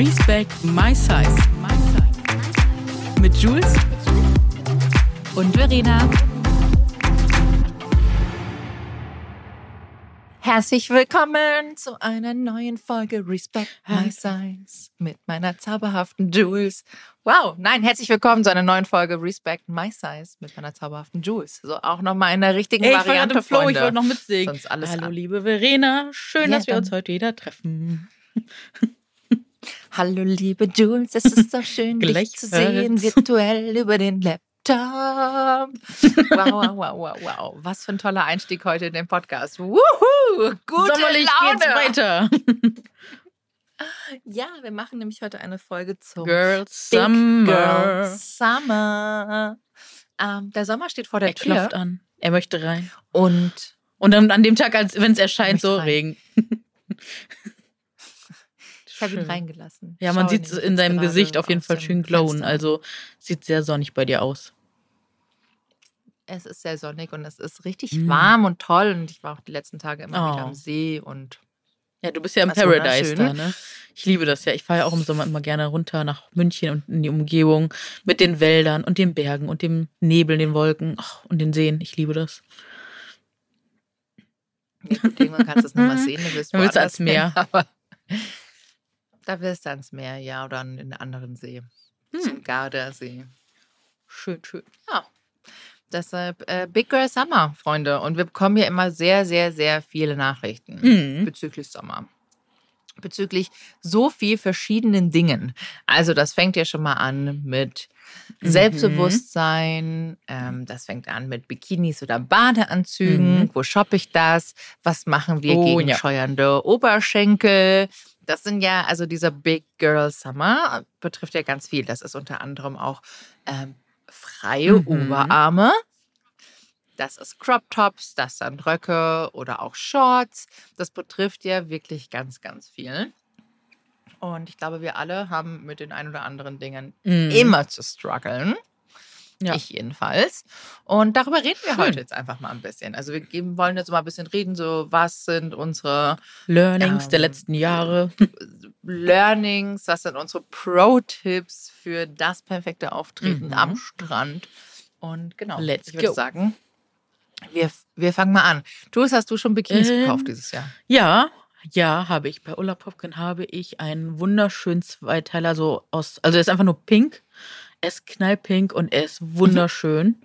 Respect My Size. Mit Jules und Verena. Herzlich willkommen zu einer neuen Folge Respect My Size mit meiner zauberhaften Jules. Wow, nein, herzlich willkommen zu einer neuen Folge Respect My Size mit meiner zauberhaften Jules. So auch nochmal in der richtigen Hey, ich Variante, war Flow, ich Freunde. wollte noch mitsingen. Sonst alles Hallo, an. liebe Verena. Schön, Ja, dass wir dann- uns heute wieder treffen. Hallo liebe Jules, es ist so schön, dich zu sehen, virtuell über den Laptop. Wow, wow, wow, wow, wow. Was für ein toller Einstieg heute in den Podcast. Wuhu, gute Sommerlich Laune. geht's weiter. Ja, wir machen nämlich heute eine Folge zum Girls Summer. Girl Summer. Ähm, der Sommer steht vor der Er Tür klopft an. Er möchte rein. und Und dann an dem Tag, als wenn es erscheint, so rein. Regen. Ich habe ihn reingelassen. Ja, man sieht es in seinem Gesicht auf jeden Fall schön glowen. Fenster. Also sieht sehr sonnig bei dir aus. es ist sehr sonnig und es ist richtig Mm. warm und toll und ich war auch die letzten Tage immer wieder Oh. am See und Ja, du bist ja im Paradise da, ne? Ich liebe das ja. Ich fahre ja auch im Sommer immer gerne runter nach München und in die Umgebung mit den Wäldern und den Bergen und dem Nebel, den Wolken ach, und den Seen. Ich liebe das. irgendwann kannst du es nochmal sehen. Du willst du ans Meer. hin, Aber da wirst du ans Meer, ja, oder an einen anderen See. Hm. Zum Gardasee. Schön, schön. Ja. Deshalb äh, Big Girl Summer, Freunde. Und wir bekommen ja immer sehr, sehr, sehr viele Nachrichten Mhm. bezüglich Sommer. Bezüglich so viel verschiedenen Dingen. Also, das fängt ja schon mal an mit. Selbstbewusstsein. Ähm, das fängt an mit Bikinis oder Badeanzügen. Mhm. Wo shoppe ich das? Was machen wir Oh, gegen ja. scheuernde Oberschenkel? Das sind ja, also dieser Big Girl Summer betrifft ja ganz viel. Das ist unter anderem auch ähm, freie Mhm. Oberarme. Das ist Crop Tops, das sind Röcke oder auch Shorts. Das betrifft ja wirklich ganz, ganz viel. Und ich glaube, wir alle haben mit den ein oder anderen Dingen Mhm. immer zu strugglen. Ja. Ich jedenfalls. Und darüber reden wir Schön. heute jetzt einfach mal ein bisschen. Also wir geben, wollen jetzt mal ein bisschen reden, so was sind unsere Learnings der Ähm, letzten Jahre. Learnings, was sind unsere Pro-Tipps für das perfekte Auftreten Mhm. am Strand. Und genau, Let's ich würde go. sagen, wir, wir fangen mal an. Jules, hast du schon Bikinis Ähm, gekauft dieses Jahr? Ja, ja, habe ich. Bei Ulla Popkin habe ich einen wunderschönen Zweiteiler, so aus, also er ist einfach nur pink. Er ist knallpink und er ist wunderschön.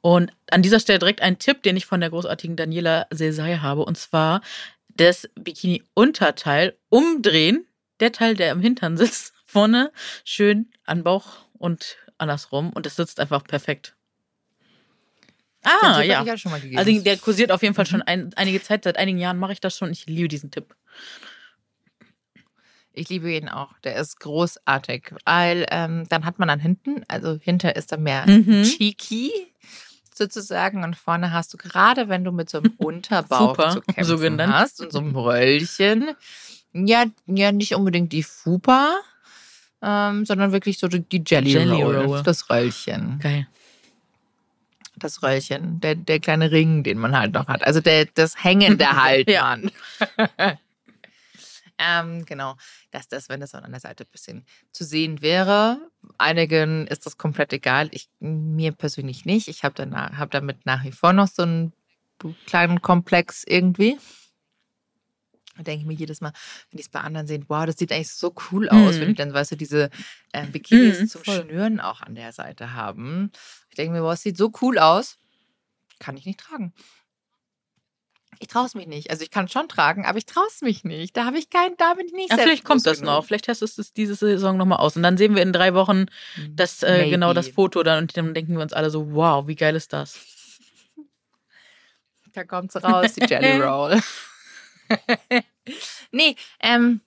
Und an dieser Stelle direkt ein Tipp, den ich von der großartigen Daniela Sesai habe, und zwar das Bikini-Unterteil umdrehen, der Teil, der im Hintern sitzt, vorne schön an Bauch und andersrum und es sitzt einfach perfekt. Ah, ja. Ich ja schon mal gegeben. Also der kursiert auf jeden Fall schon ein, einige Zeit, seit einigen Jahren mache ich das schon. Ich liebe diesen Tipp. Ich liebe ihn auch. Der ist großartig. Weil ähm, dann hat man dann hinten, also hinter ist dann mehr Mhm. cheeky sozusagen und vorne hast du gerade, wenn du mit so einem Unterbauch Fupa, zu kämpfen so genannt. hast und so einem Röllchen, ja, ja nicht unbedingt die Fupa, ähm, sondern wirklich so die die Jelly, Jelly Roll, Roll. das Röllchen, Geil. Das Röllchen, der, der kleine Ring, den man halt noch hat. Also der, das hängende halt, Ja. Mann. ähm, genau, dass das, wenn das an der Seite ein bisschen zu sehen wäre. Einigen ist das komplett egal. Ich, mir persönlich nicht. Ich habe hab damit nach wie vor noch so einen kleinen Komplex irgendwie. Da denke ich mir jedes Mal, wenn ich es bei anderen sehe, wow, das sieht eigentlich so cool aus, Mhm. wenn die dann, weißt du, diese äh, Bikinis Mhm, zum voll. Schnüren auch an der Seite haben. Ich denke mir, wow, es sieht so cool aus. Kann ich nicht tragen. Ich traue es mich nicht. Also ich kann es schon tragen, aber ich traue es mich nicht. Da habe ich kein, da bin ich nicht Ja, vielleicht kommt das noch. genug. Vielleicht testest du es diese Saison nochmal aus. Und dann sehen wir in drei Wochen das, äh, genau das. Foto dann und dann denken wir uns alle so, wow, wie geil ist das? Da kommt sie raus, die Jelly Roll. nee, ähm,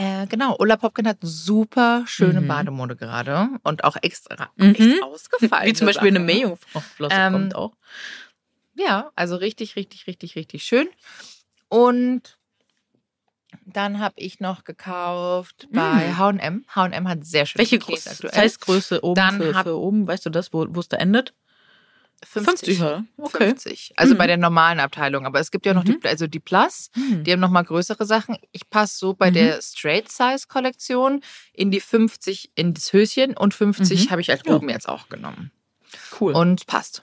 äh, genau. Ulla Popkin hat super schöne Mhm. Bademode gerade und auch extra Mhm. echt ausgefallen. Wie zum Beispiel eine Meerjungflosse Ähm, kommt auch. Ja, also richtig, richtig, richtig, richtig schön. Und dann habe ich noch gekauft bei Mm. H&M. H&M hat sehr schöne Welche Größe, aktuell. Size-Größe oben Dann für, für oben? Weißt du das, wo es da endet? 50. 50, ja. Okay. 50. Also Mhm. bei der normalen Abteilung. Aber es gibt ja noch Mhm. die, also die Plus, Hm. die haben noch mal größere Sachen. Ich passe so bei Mhm. der Straight Size Kollektion in die 50 in das Höschen und 50 Mhm. habe ich als Ja. oben jetzt auch genommen. Cool. Und passt.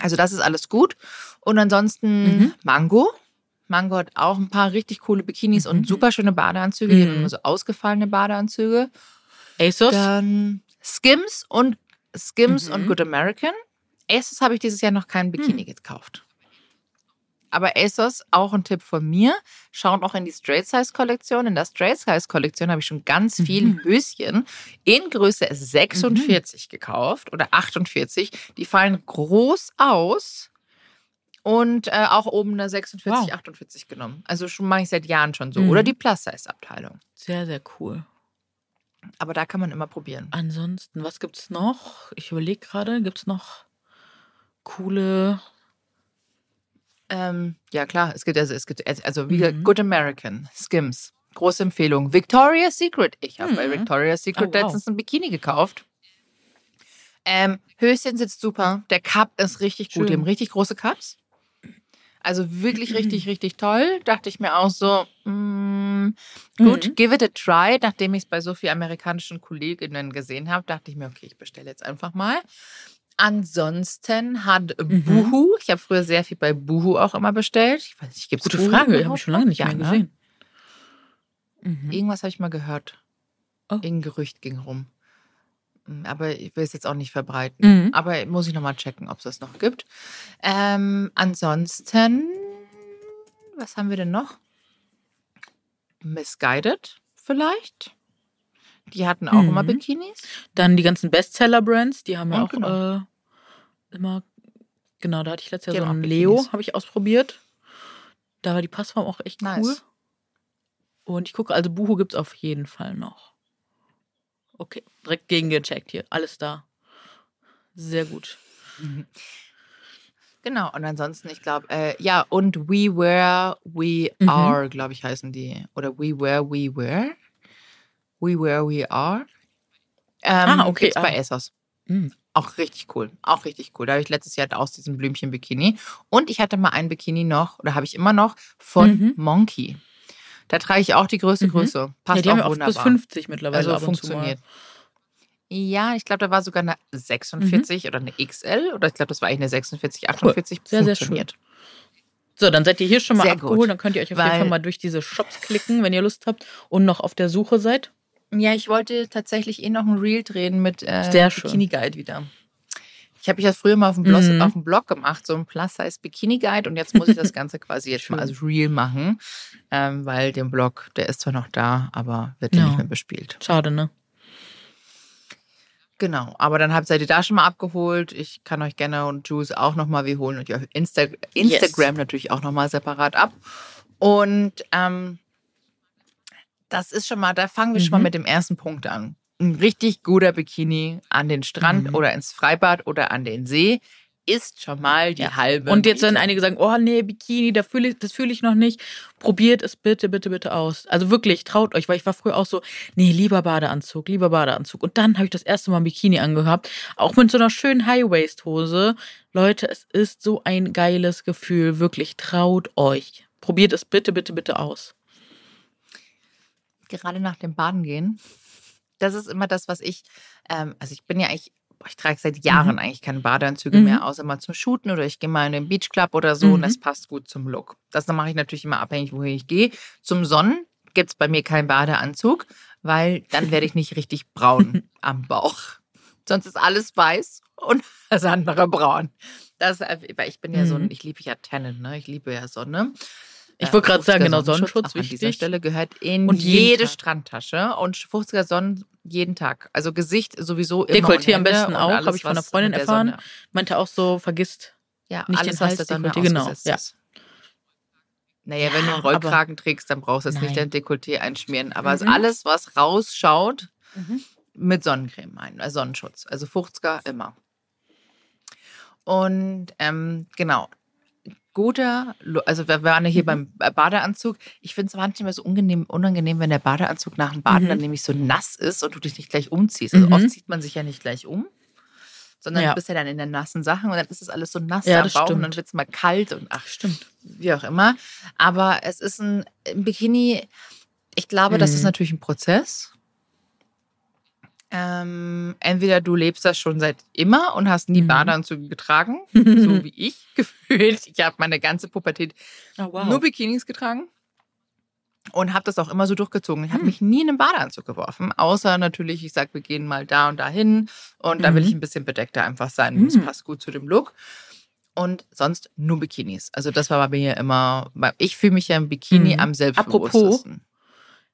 Also das ist alles gut. Und ansonsten Mhm. Mango. Mango hat auch ein paar richtig coole Bikinis Mhm. und super schöne Badeanzüge. Die haben Mhm. immer so ausgefallene Badeanzüge. ASOS? Dann Skims und Skims Mhm. und Good American. ASOS habe ich dieses Jahr noch keinen Bikini Hm. gekauft. Aber ASOS, auch ein Tipp von mir, schaut auch in die Straight Size Kollektion. In der Straight Size Kollektion habe ich schon ganz viel Mhm. Höschen in Größe 46 gekauft oder 48. Die fallen groß aus. Und äh, auch oben eine 46, Wow. 48 genommen. Also schon mache ich seit Jahren schon so. Mhm. Oder die Plus-Size-Abteilung. Sehr, sehr cool. Aber da kann man immer probieren. Ansonsten, was gibt's noch? Ich überlege gerade, gibt's noch coole. Ähm, ja, klar, es gibt also, es gibt also wie gesagt, Mhm. Good American, Skims. Große Empfehlung. Victoria's Secret. Ich habe bei Mhm. Victoria's Secret Oh, wow. letztens ein Bikini gekauft. Ähm, Höschen sitzt super. Der Cup ist richtig gut. Die Schön. haben richtig große Cups. Also wirklich richtig, richtig toll. Dachte ich mir auch so, mm, gut, Mhm. give it a try. Nachdem ich es bei so vielen amerikanischen Kolleginnen gesehen habe, dachte ich mir, okay, ich bestelle jetzt einfach mal. Ansonsten hat Mhm. Boohoo, ich habe früher sehr viel bei Boohoo auch immer bestellt. Ich weiß nicht, gibt es Gute Frage, habe ich schon lange nicht ja, mehr ne? gesehen. Mhm. Irgendwas habe ich mal gehört. Oh. Irgendein Gerücht ging rum. Mm, Aber ich will es jetzt auch nicht verbreiten. Mhm. Aber muss ich nochmal checken, ob es das noch gibt. Ähm, ansonsten, was haben wir denn noch? Misguided vielleicht. Die hatten auch Mhm. immer Bikinis. Dann die ganzen Bestseller-Brands, die haben ja auch genau. äh, immer. Genau, da hatte ich letztes Jahr so einen Leo, habe ich ausprobiert. Da war die Passform auch echt Nice. cool. Und ich gucke, also Buhu gibt es auf jeden Fall noch. Okay, direkt gegengecheckt hier. Alles da. Sehr gut. Genau, und ansonsten, ich glaube, äh, ja, und We Were, We Mhm. Are, glaube ich, heißen die. Oder We Were, We Were. We Were, We Are. Ähm, Ah, okay, gibt's bei ah. ASOS. Mhm. Auch richtig cool. Auch richtig cool. Da habe ich letztes Jahr aus diesem Blümchen-Bikini. Und ich hatte mal ein Bikini noch, oder habe ich immer noch, von Mhm. Monkey. Da trage ich auch die größte Mhm. Größe. Passt ja, die haben auch auch wunderbar. bis 50 mittlerweile also funktioniert. Ja, ich glaube, da war sogar eine 46 oder eine XL. Oder ich glaube, das war eigentlich eine 46, 48. Sehr, sehr schön. So, dann seid ihr hier schon mal Sehr abgeholt. gut. Dann könnt ihr euch auf Weil- jeden Fall mal durch diese Shops klicken, wenn ihr Lust habt und noch auf der Suche seid. Ja, ich wollte tatsächlich eh noch ein Reel drehen mit äh. Bikini Guide wieder. Ich habe mich das früher mal auf dem, Blog, Mhm. auf dem Blog gemacht, so ein Plus-Size Bikini Guide. Und jetzt muss ich das Ganze quasi jetzt mal als Reel machen, ähm, weil der Blog, der ist zwar noch da, aber wird ja nicht mehr bespielt. Schade, ne? Genau, aber dann habt seid ihr da schon mal abgeholt. Ich kann euch gerne und Juice auch nochmal, wir holen euch auf Insta Instagram natürlich auch nochmal separat ab. Und ähm, das ist schon mal, da fangen wir schon mal Mhm. mit dem ersten Punkt an. Ein richtig guter Bikini an den Strand Mhm. oder ins Freibad oder an den See ist schon mal die Ja. halbe. Und jetzt werden einige sagen, oh nee, Bikini, da fühl ich, das fühle ich noch nicht. Probiert es bitte, bitte, bitte aus. Also wirklich, traut euch, weil ich war früher auch so, nee, lieber Badeanzug, lieber Badeanzug. Und dann habe ich das erste Mal ein Bikini angehabt, auch mit so einer schönen High-Waist-Hose. Leute, es ist so ein geiles Gefühl, wirklich, traut euch. Probiert es bitte, bitte, bitte aus. Gerade nach dem Baden gehen, das ist immer das, was ich, ähm, also ich bin ja eigentlich, boah, ich trage seit Jahren Mhm. eigentlich keine Badeanzüge Mhm. mehr, außer mal zum Shooten oder ich gehe mal in den Beachclub oder so Mhm. und das passt gut zum Look. Das mache ich natürlich immer abhängig, wohin ich gehe. Zum Sonnen gibt es bei mir keinen Badeanzug, weil dann werde ich nicht richtig braun am Bauch. Sonst ist alles weiß und das andere braun. Das, äh, weil ich bin ja so ein, Mhm. ich liebe ja Tannen, ne? Ich liebe ja Sonne. Ich wollte gerade sagen, 50er genau, Sonnenschutz, auch an dieser wichtig. Stelle gehört in Und jede Tag. Strandtasche und 50er Sonnen jeden Tag. Also Gesicht sowieso immer Dekolleté am besten auch, habe ich von einer Freundin erfahren. Sonne- Meinte auch so, vergisst. Ja, Nicht alles, den was der Sonne Halsdekolleté, genau, ausgesetzt ja. ist. Naja, wenn du Ja, einen Rollkragen trägst, dann brauchst du jetzt nicht dein Dekolleté einschmieren. Aber Mhm. alles, was rausschaut, mit Sonnencreme ein, äh, Sonnenschutz. Also 50er immer. Und ähm, genau. Guter, also wir waren ja hier Mhm. beim Badeanzug. Ich finde es manchmal so unangenehm, unangenehm, wenn der Badeanzug nach dem Baden Mhm. dann nämlich so nass ist und du dich nicht gleich umziehst. Also Mhm. oft zieht man sich ja nicht gleich um. sondern Ja. du bist ja dann in den nassen Sachen und dann ist es alles so nass Ja, am Bauch und stimmt. dann wird es mal kalt und ach, Stimmt. wie auch immer. Aber es ist ein, ein Bikini, ich glaube, das ist Mhm. natürlich ein Prozess. Ähm, entweder du lebst das schon seit immer und hast nie Mhm. Badeanzüge getragen, so wie ich gefühlt. Ich habe meine ganze Pubertät Oh, wow. nur Bikinis getragen und habe das auch immer so durchgezogen. Ich habe Hm. mich nie in einen Badeanzug geworfen, außer natürlich, ich sage, wir gehen mal da und da hin und da will Mhm. ich ein bisschen bedeckter einfach sein. Das Mhm. passt gut zu dem Look. Und sonst nur Bikinis. Also das war bei mir immer, ich fühle mich ja im Bikini Mhm. am selbstbewusstesten.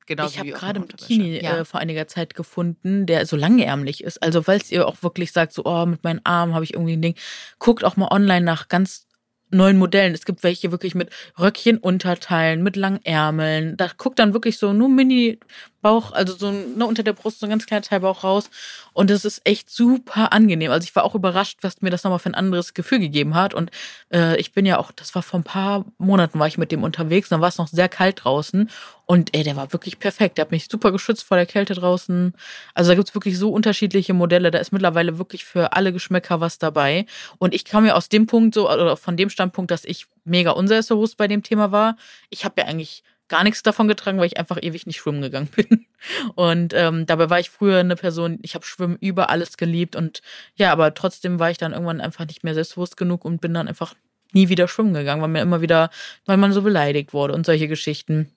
Genau ich habe gerade einen Bikini Ja. äh, vor einiger Zeit gefunden, der so langärmlich ist. Also falls ihr auch wirklich sagt, so, oh, mit meinen Armen habe ich irgendwie ein Ding, guckt auch mal online nach ganz neuen Modellen. Es gibt welche wirklich mit Röckchen Unterteilen, mit langen Ärmeln. Da guckt dann wirklich so nur Mini Bauch, also so ne, unter der Brust so ein ganz kleiner Teil Bauch raus. Und das ist echt super angenehm. Also ich war auch überrascht, was mir das nochmal für ein anderes Gefühl gegeben hat. Und äh, ich bin ja auch, das war vor ein paar Monaten war ich mit dem unterwegs, dann war es noch sehr kalt draußen. Und ey, der war wirklich perfekt. Der hat mich super geschützt vor der Kälte draußen. Also da gibt's wirklich so unterschiedliche Modelle. Da ist mittlerweile wirklich für alle Geschmäcker was dabei. Und ich kam ja aus dem Punkt so, oder von dem Standpunkt, dass ich mega unselbstbewusst bei dem Thema war. Ich habe ja eigentlich gar nichts davon getragen, weil ich einfach ewig nicht schwimmen gegangen bin. Und ähm, dabei war ich früher eine Person, ich habe Schwimmen über alles geliebt. Und ja, aber trotzdem war ich dann irgendwann einfach nicht mehr selbstbewusst genug und bin dann einfach nie wieder schwimmen gegangen, weil mir immer wieder, weil man so beleidigt wurde und solche Geschichten.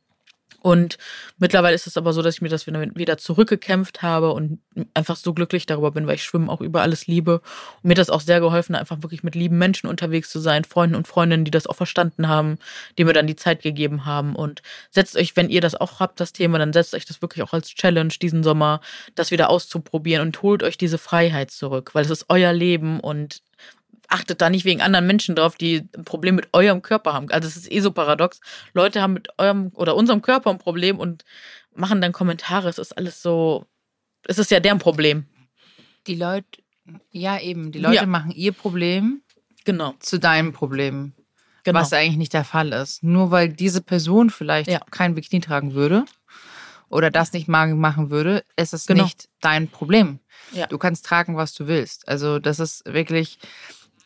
Und mittlerweile ist es aber so, dass ich mir das wieder, zurückgekämpft habe und einfach so glücklich darüber bin, weil ich Schwimmen auch über alles liebe. Und mir hat das auch sehr geholfen, einfach wirklich mit lieben Menschen unterwegs zu sein, Freunden und Freundinnen, die das auch verstanden haben, die mir dann die Zeit gegeben haben. Und setzt euch, wenn ihr das auch habt, das Thema, dann setzt euch das wirklich auch als Challenge diesen Sommer, das wieder auszuprobieren und holt euch diese Freiheit zurück, weil es ist euer Leben und achtet da nicht wegen anderen Menschen drauf, die ein Problem mit eurem Körper haben. Also es ist eh so paradox. Leute haben mit eurem oder unserem Körper ein Problem und machen dann Kommentare. Es ist alles so, es ist ja deren Problem. Die Leute, ja eben, die Leute Ja. machen ihr Problem Genau. zu deinem Problem. genau. Was eigentlich nicht der Fall ist. Nur weil diese Person vielleicht Ja. kein Bikini tragen würde oder das nicht machen würde, ist es Genau. nicht dein Problem. Ja. Du kannst tragen, was du willst. Also das ist wirklich,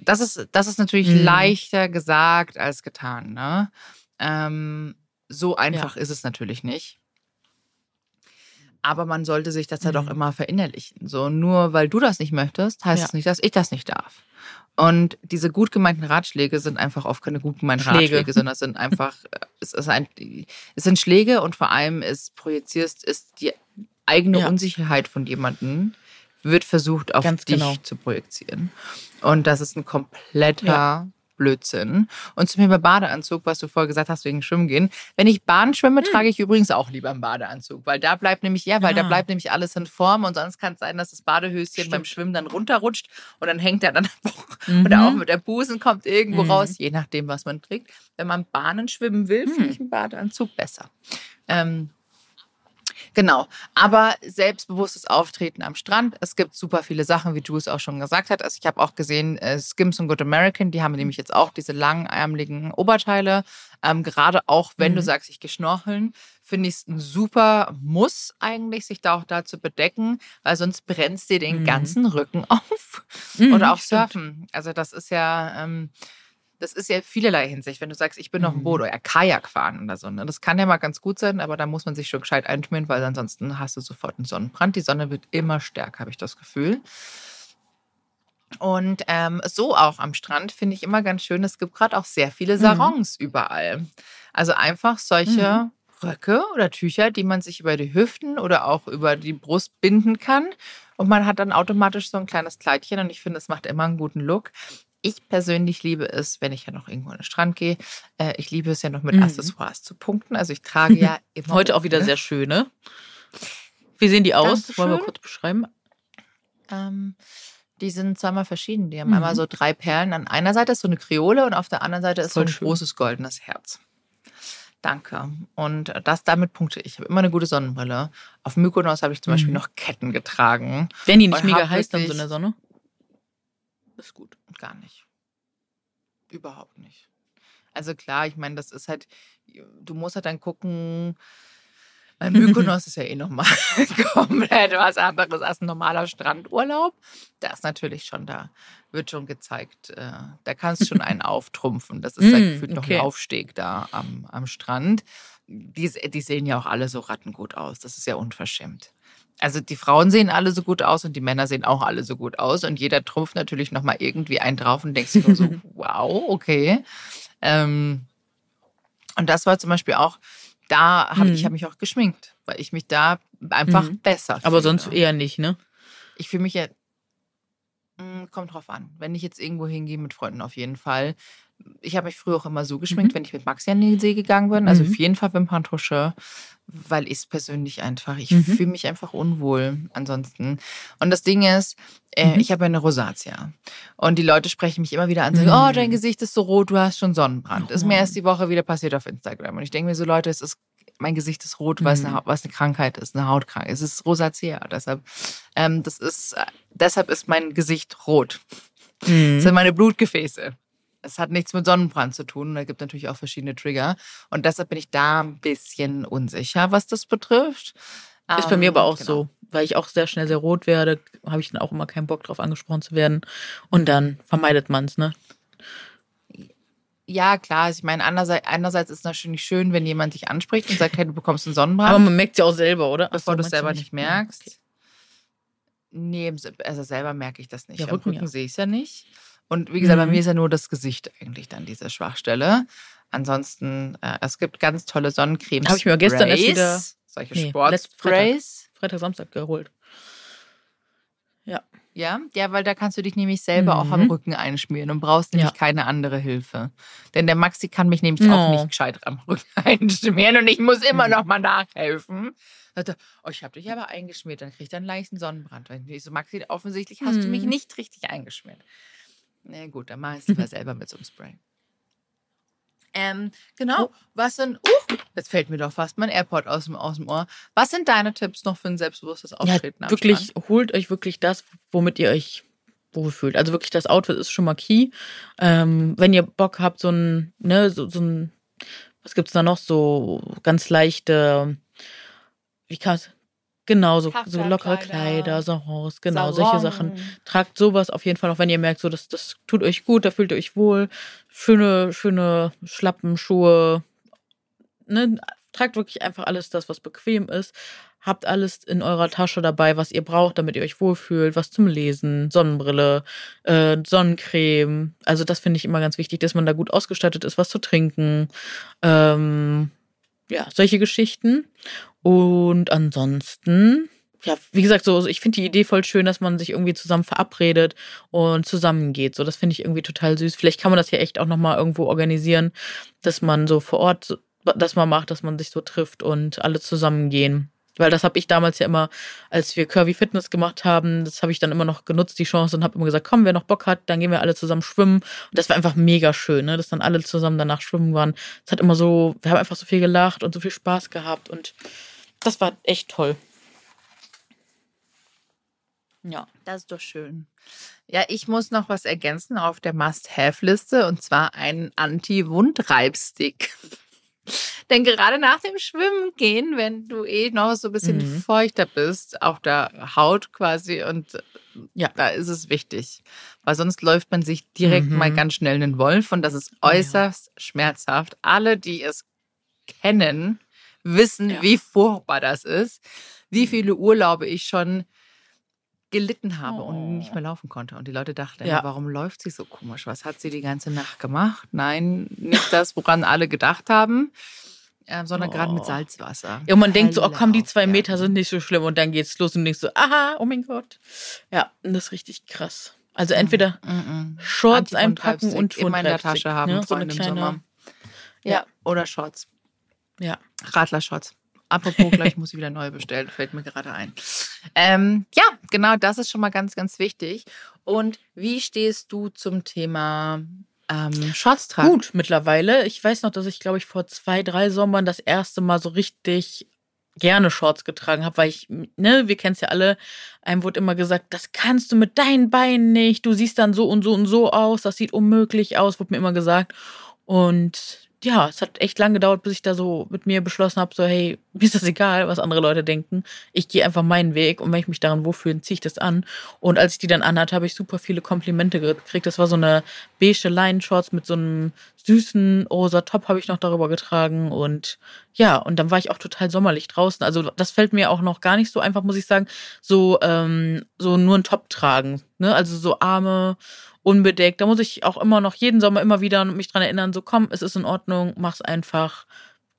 das ist, das ist natürlich Mhm. leichter gesagt als getan. Ne? Ähm, so einfach ist es natürlich nicht. Aber man sollte sich das halt auch Mhm. immer verinnerlichen. So, nur weil du das nicht möchtest, heißt Ja. es nicht, dass ich das nicht darf. Und diese gut gemeinten Ratschläge sind einfach oft keine gut gemeinten Schläge. Ratschläge, sondern es sind einfach, äh, es, ist ein, es sind Schläge und vor allem ist projizierst, ist die eigene Ja. Unsicherheit von jemandem wird versucht auf Ganz dich genau. zu projizieren. Und das ist ein kompletter Ja. Blödsinn. Und zum Thema Badeanzug, was du vorher gesagt hast, wegen Schwimmen gehen. Wenn ich Bahn schwimme, trage ich übrigens auch lieber einen Badeanzug, weil da bleibt nämlich, ja, weil da Ah. bleibt nämlich alles in Form und sonst kann es sein, dass das Badehöschen Stimmt. beim Schwimmen dann runterrutscht und dann hängt er dann Mhm. oder auch mit der Busen kommt irgendwo Mhm. raus, je nachdem, was man trägt. Wenn man Bahnen schwimmen will, Mhm. finde ich einen Badeanzug besser. Ähm, Genau, aber selbstbewusstes Auftreten am Strand. Es gibt super viele Sachen, wie du es auch schon gesagt hast. Also ich habe auch gesehen, äh, Skims und Good American, die haben nämlich jetzt auch diese langärmeligen Oberteile. Ähm, gerade auch, wenn du Mhm. sagst, ich gehe schnorcheln, finde ich es ein super Muss eigentlich, sich da auch da zu bedecken, weil sonst brennst dir den Mhm. ganzen Rücken auf. Mhm, Oder auch stimmt. Surfen. Also das ist ja, ähm, das ist ja vielerlei Hinsicht. Wenn du sagst, ich bin dem Mhm. Boot oder Kajak fahren oder so. Ne? Das kann ja mal ganz gut sein, aber da muss man sich schon gescheit einschmieren, weil ansonsten hast du sofort einen Sonnenbrand. Die Sonne wird immer stärker, habe ich das Gefühl. Und ähm, so auch am Strand finde ich immer ganz schön. Es gibt gerade auch sehr viele Mhm. Sarons überall. Also einfach solche Mhm. Röcke oder Tücher, die man sich über die Hüften oder auch über die Brust binden kann. Und man hat dann automatisch so ein kleines Kleidchen. Und ich finde, es macht immer einen guten Look. Ich persönlich liebe es, wenn ich ja noch irgendwo an den Strand gehe. Äh, ich liebe es ja noch mit Mhm. Accessoires zu punkten. Also ich trage ja immer. Heute auch wieder ohne. sehr schöne. Wie sehen die aus? Dankeschön. Wollen wir kurz beschreiben? Ähm, die sind zweimal verschieden. Die haben Mhm. einmal so drei Perlen. An einer Seite ist so eine Kreole und auf der anderen Seite ist so Voll ein schön. großes goldenes Herz. Danke. Und das damit punkte ich. Ich habe immer eine gute Sonnenbrille. Auf Mykonos habe ich zum Beispiel Mhm. noch Ketten getragen. Wenn die nicht mega heiß dann so in der Sonne? Ist gut. Gar nicht. Überhaupt nicht. Also klar, ich meine, das ist halt, du musst halt dann gucken, Weil Mykonos ist ja eh nochmal komplett was anderes als ein normaler Strandurlaub. Da ist natürlich schon, da wird schon gezeigt, äh, da kannst du schon einen auftrumpfen. Das ist mm, gefühlt noch ein Aufstieg da am, am Strand. Die, die sehen ja auch alle so rattengut aus. Das ist ja unverschämt. Also die Frauen sehen alle so gut aus und die Männer sehen auch alle so gut aus. Und jeder trumpft natürlich nochmal irgendwie einen drauf und denkt sich nur so, wow, okay. Ähm, und das war zum Beispiel auch da habe mhm. ich hab mich auch geschminkt, weil ich mich da einfach mhm. besser fühle. Aber sonst eher nicht, ne? Ich fühle mich ja, hm, kommt drauf an. Wenn ich jetzt irgendwo hingehe mit Freunden auf jeden Fall. Ich habe mich früher auch immer so geschminkt, mhm. wenn ich mit Maxi an den See gegangen bin. Also mhm. auf jeden Fall Wimperntusche, weil ich es persönlich einfach, ich mhm. fühle mich einfach unwohl ansonsten. Und das Ding ist, äh, mhm. ich habe eine Rosatia. Und die Leute sprechen mich immer wieder an und sagen, oh, dein Gesicht ist so rot, du hast schon Sonnenbrand. Oh. Ist mir erst die Woche wieder passiert auf Instagram. Und ich denke mir so, Leute, es ist mein Gesicht ist rot, weil es eine, was eine Krankheit ist, eine Hautkrankheit. Es ist Rosacea. Deshalb, ähm, das ist, äh, deshalb ist mein Gesicht rot. Mhm. Das sind meine Blutgefäße. Es hat nichts mit Sonnenbrand zu tun. Da gibt natürlich auch verschiedene Trigger. Und deshalb bin ich da ein bisschen unsicher, was das betrifft. Ist bei mir aber ähm, auch genau. so, weil ich auch sehr schnell sehr rot werde, habe ich dann auch immer keinen Bock drauf angesprochen zu werden. Und dann vermeidet man es, ne? Ja, klar. Also ich meine, einerseits, einerseits ist es natürlich schön, wenn jemand dich anspricht und sagt, hey, du bekommst einen Sonnenbrand. Aber man merkt es ja auch selber, oder? Bevor du es selber nicht merkst. Okay. Nee, also selber merke ich das nicht. Ja, Am Rücken, Rücken ja. sehe ich es ja nicht. Und wie gesagt, mhm. bei mir ist ja nur das Gesicht eigentlich dann diese Schwachstelle. Ansonsten, äh, es gibt ganz tolle Sonnencremes. Habe ich mir gestern erst wieder solche nee, Sportsprays. Freitag, Freitag, Samstag geholt. Ja. Ja, weil da kannst du dich nämlich selber mhm. auch am mhm. Rücken einschmieren und brauchst nämlich ja. keine andere Hilfe. Denn der Maxi kann mich nämlich no. auch nicht gescheit am Rücken einschmieren und ich muss immer mhm. noch mal nachhelfen. Sagte, oh, ich habe dich aber eingeschmiert, dann kriegt er einen leichten Sonnenbrand. Ich so, Maxi, offensichtlich hast mhm. du mich mhm. nicht richtig eingeschmiert. Na gut, dann mach ich es lieber selber mit so einem Spray. Ähm, genau. Oh. Was sind, uh, jetzt fällt mir doch fast mein AirPod aus dem, aus dem Ohr. Was sind deine Tipps noch für ein selbstbewusstes Auftreten? Ja, wirklich, holt euch wirklich das, womit ihr euch wohlfühlt. Also wirklich, das Outfit ist schon mal key. Ähm, wenn ihr Bock habt, so ein, ne, so, so ein, was gibt's da noch? So ganz leichte, wie kann es, Genau, so, so lockere Kleider, Sarons, genau, Sarong. solche Sachen. Tragt sowas auf jeden Fall auch, wenn ihr merkt, so, das, das tut euch gut, da fühlt ihr euch wohl. Schöne, schöne Schlappen, Schuhe. Ne? Tragt wirklich einfach alles das, was bequem ist. Habt alles in eurer Tasche dabei, was ihr braucht, damit ihr euch wohlfühlt. Was zum Lesen, Sonnenbrille, äh, Sonnencreme. Also das finde ich immer ganz wichtig, dass man da gut ausgestattet ist, was zu trinken. Ähm, ja, solche Geschichten. Und ansonsten, ja, wie gesagt, so, ich finde die Idee voll schön, dass man sich irgendwie zusammen verabredet und zusammengeht. So, das finde ich irgendwie total süß. Vielleicht kann man das ja echt auch nochmal irgendwo organisieren, dass man so vor Ort das mal macht, dass man sich so trifft und alle zusammengehen. Weil das habe ich damals ja immer, als wir Curvy Fitness gemacht haben, das habe ich dann immer noch genutzt, die Chance, und habe immer gesagt, komm, wer noch Bock hat, dann gehen wir alle zusammen schwimmen. Und das war einfach mega schön, ne? dass dann alle zusammen danach schwimmen waren. Es hat immer so, wir haben einfach so viel gelacht und so viel Spaß gehabt und das war echt toll. Ja. Das ist doch schön. Ja, ich muss noch was ergänzen auf der Must-Have-Liste und zwar einen Anti-Wundreibstick. Denn gerade nach dem Schwimmen gehen, wenn du eh noch so ein bisschen mhm. feuchter bist, auf der Haut quasi, und ja, da ist es wichtig. Weil sonst läuft man sich direkt mhm. mal ganz schnell einen Wolf und das ist äußerst ja. schmerzhaft. Alle, die es kennen, wissen, ja. wie furchtbar das ist. Wie viele Urlaube ich schon gelitten habe oh. und nicht mehr laufen konnte. Und die Leute dachten, ja. warum läuft sie so komisch? Was hat sie die ganze Nacht gemacht? Nein, nicht das, woran alle gedacht haben. Äh, sondern oh. gerade mit Salzwasser. Ja, und man denkt so, oh komm, die zwei Meter sind nicht so schlimm und dann geht's los und denkst so, aha, oh mein Gott. Ja, das ist richtig krass. Also entweder mm -mm. Shorts einpacken und immer in der Tasche haben, ne? so eine kleine, Sommer. Ja. ja, oder Shorts. Ja. Radler-Shorts. Apropos, gleich muss ich wieder neue bestellen, fällt mir gerade ein. Ähm, ja, genau, das ist schon mal ganz, ganz wichtig. Und wie stehst du zum Thema ähm, Shorts tragen? Gut, mittlerweile. Ich weiß noch, dass ich, glaube ich, vor zwei, drei Sommern das erste Mal so richtig gerne Shorts getragen habe, weil ich, ne, wir kennen es ja alle, einem wurde immer gesagt, das kannst du mit deinen Beinen nicht, du siehst dann so und so und so aus, das sieht unmöglich aus, wurde mir immer gesagt. Und ja, es hat echt lange gedauert, bis ich da so mit mir beschlossen habe, so hey, mir ist das egal, was andere Leute denken. Ich gehe einfach meinen Weg und wenn ich mich daran wohlfühle, ziehe ich das an. Und als ich die dann anhatte, habe ich super viele Komplimente gekriegt. Das war so eine beige Line-Shorts mit so einem süßen rosa Top habe ich noch darüber getragen und ja, und dann war ich auch total sommerlich draußen. Also das fällt mir auch noch gar nicht so einfach, muss ich sagen, so ähm, so nur ein Top tragen, ne? Also so Arme unbedeckt. Da muss ich auch immer noch jeden Sommer immer wieder mich dran erinnern, so komm, es ist in Ordnung, mach's einfach.